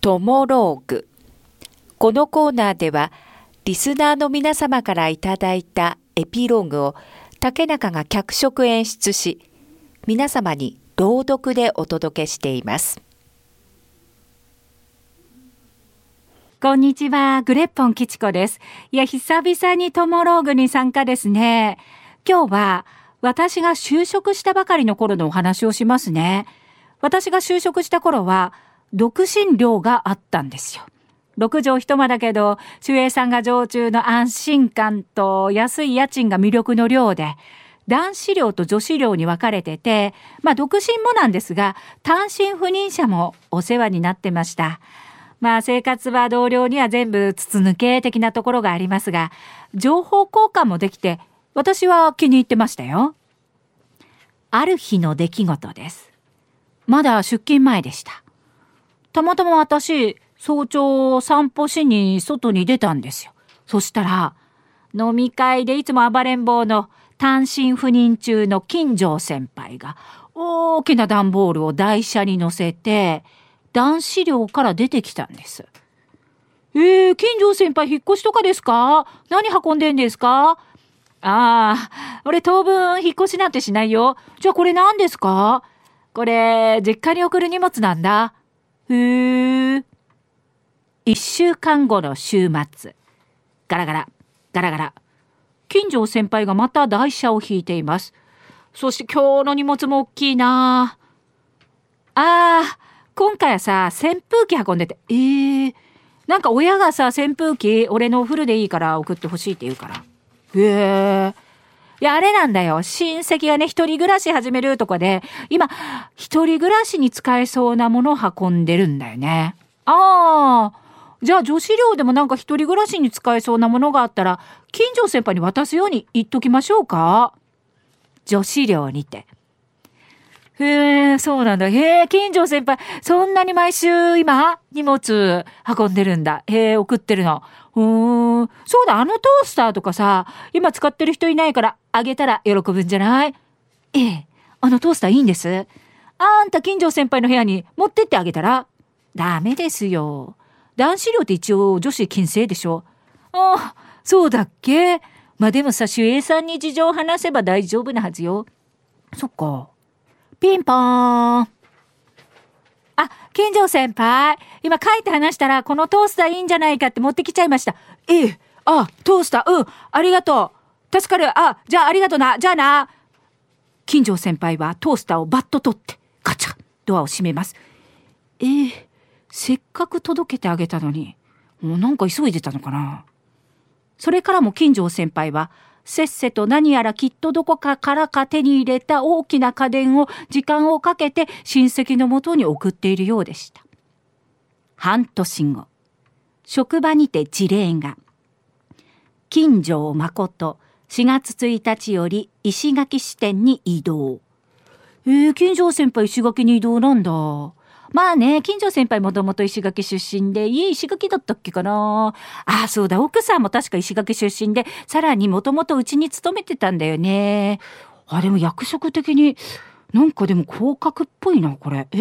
トモローグ。このコーナーでは、リスナーの皆様からいただいたエピローグを竹中が脚色演出し、皆様に朗読でお届けしています。こんにちは、グレッポン吉子です。いや、久々にトモローグに参加ですね。今日は、私が就職したばかりの頃のお話をしますね。私が就職した頃は、独身寮があったんですよ。六畳一間だけど、守衛さんが常駐の安心感と安い家賃が魅力の寮で、男子寮と女子寮に分かれてて、まあ独身もなんですが、単身赴任者もお世話になってました。まあ生活は同僚には全部筒抜け的なところがありますが、情報交換もできて、私は気に入ってましたよ。ある日の出来事です。まだ出勤前でした。たまたま私、早朝散歩しに外に出たんですよ。そしたら、飲み会でいつも暴れん坊の単身赴任中の金城先輩が大きな段ボールを台車に乗せて男子寮から出てきたんです。えー、金城先輩引っ越しとかですか？何運んでんですか？ああ、俺当分引っ越しなんてしないよ。じゃあこれ何ですか？これ、実家に送る荷物なんだ。へえ。一週間後の週末。ガラガラ、ガラガラ。金城先輩がまた台車を引いています。そして今日の荷物も大きいなああ、今回はさ、扇風機運んでて。ええー、なんか親がさ、扇風機、俺のお風呂でいいから送ってほしいって言うから。へえ。いや、あれなんだよ。親戚がね、一人暮らし始めるとかで、今、一人暮らしに使えそうなものを運んでるんだよね。ああ。じゃあ女子寮でもなんか一人暮らしに使えそうなものがあったら、近所先輩に渡すように言っときましょうか？女子寮にて。へえ、そうなんだ。へえ、近所先輩、そんなに毎週今、荷物運んでるんだ。へえ、送ってるの。うーん。そうだ、あのトースターとかさ、今使ってる人いないから、あげたら喜ぶんじゃない？ええ、あのトースターいいんです。あんた近所先輩の部屋に持ってってあげたら？ダメですよ。男子寮って一応女子禁制でしょ？ああ、そうだっけ？まあでもさ、守衛さんに事情を話せば大丈夫なはずよ。そっか。ピンポーン。あ、金城先輩。今書いて話したら、このトースターいいんじゃないかって持ってきちゃいました。ええ。あ、トースター、うん。ありがとう。助かる。あ、じゃあありがとな。じゃあな。金城先輩はトースターをバッと取って、ガチャドアを閉めます。ええせっかく届けてあげたのに、もうなんか急いでたのかな。それからも金城先輩は、せっせと何やらきっとどこかからか手に入れた大きな家電を時間をかけて親戚のもとに送っているようでした。半年後、職場にて事例が、金城誠4月1日より石垣支店に移動。えー、金城先輩石垣に移動なんだ。まあね、近所先輩もともと石垣出身で、家石垣だったっけかな。ああ、そうだ、奥さんも確か石垣出身で、さらにもともとうちに勤めてたんだよね。あ、でも役職的に、なんかでも広角っぽいな、これ。え？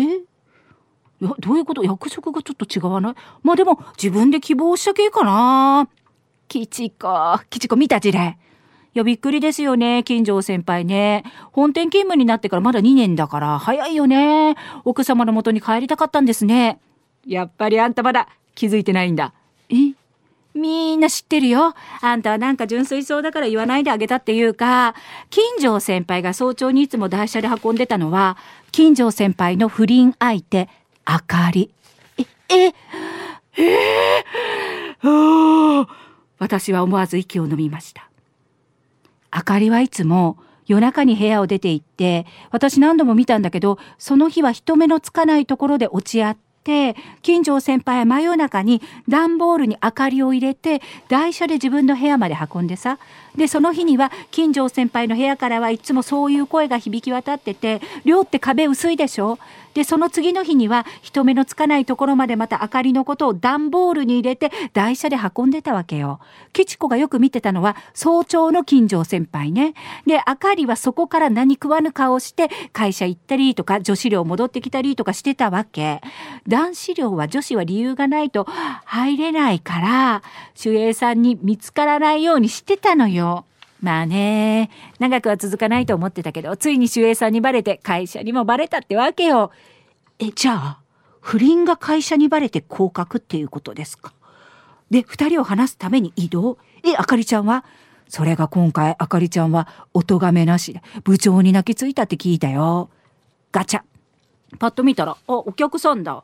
や、どういうこと？役職がちょっと違わない？まあでも、自分で希望した系かな。吉子、吉子見た事例。いや、びっくりですよね、金城先輩ね。本店勤務になってからまだ2年だから、早いよね。奥様の元に帰りたかったんですね。やっぱりあんたまだ気づいてないんだ。え？みんな知ってるよ。あんたはなんか純粋そうだから言わないであげたっていうか、金城先輩が早朝にいつも台車で運んでたのは、金城先輩の不倫相手、あかり。え、え、えー、私は思わず息を飲みました。あかりはいつも夜中に部屋を出て行って、私何度も見たんだけど、その日は人目のつかないところで落ち合って、近所先輩は真夜中に段ボールに明かりを入れて、台車で自分の部屋まで運んでさ、でその日には金城先輩の部屋からはいつもそういう声が響き渡ってて寮って壁薄いでしょ。でその次の日には人目のつかないところまでまた明かりのことを段ボールに入れて台車で運んでたわけよ。吉子がよく見てたのは早朝の金城先輩ね。で明かりはそこから何食わぬ顔して会社行ったりとか女子寮戻ってきたりとかしてたわけ。男子寮は女子は理由がないと入れないから守衛さんに見つからないようにしてたのよ。まあね、長くは続かないと思ってたけど、ついに守衛さんにバレて会社にもバレたってわけよ。え、じゃあ、不倫が会社にバレて降格っていうことですか？で、二人を話すために移動？え、あかりちゃんは？それが今回、あかりちゃんは、お咎めなしで、部長に泣きついたって聞いたよ。ガチャ。パッと見たら、あ、お客さんだ。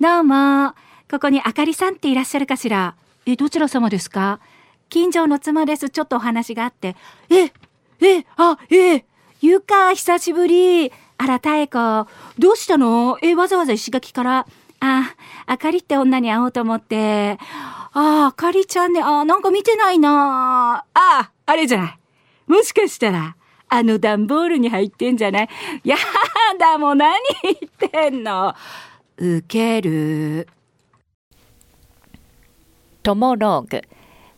どうも、ここにあかりさんっていらっしゃるかしら。え、どちら様ですか？近所の妻です。ちょっとお話があって。え、え、あ、え、ゆか、久しぶり。あら、たえこ。どうしたの？え、わざわざ石垣から？あ、あかりって女に会おうと思って。ああ、かりちゃんね。あなんか見てないな。ああ、れじゃない。もしかしたら、あの段ボールに入ってんじゃない？やだ、もう何言ってんの？ウケる。トモローグ。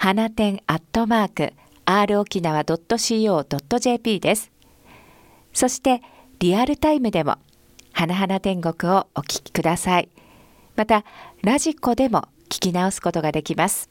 花店アットマーク r 沖縄 .co.jp です。そしてリアルタイムでも花花天国をお聞きください。またラジコでも聞き直すことができます。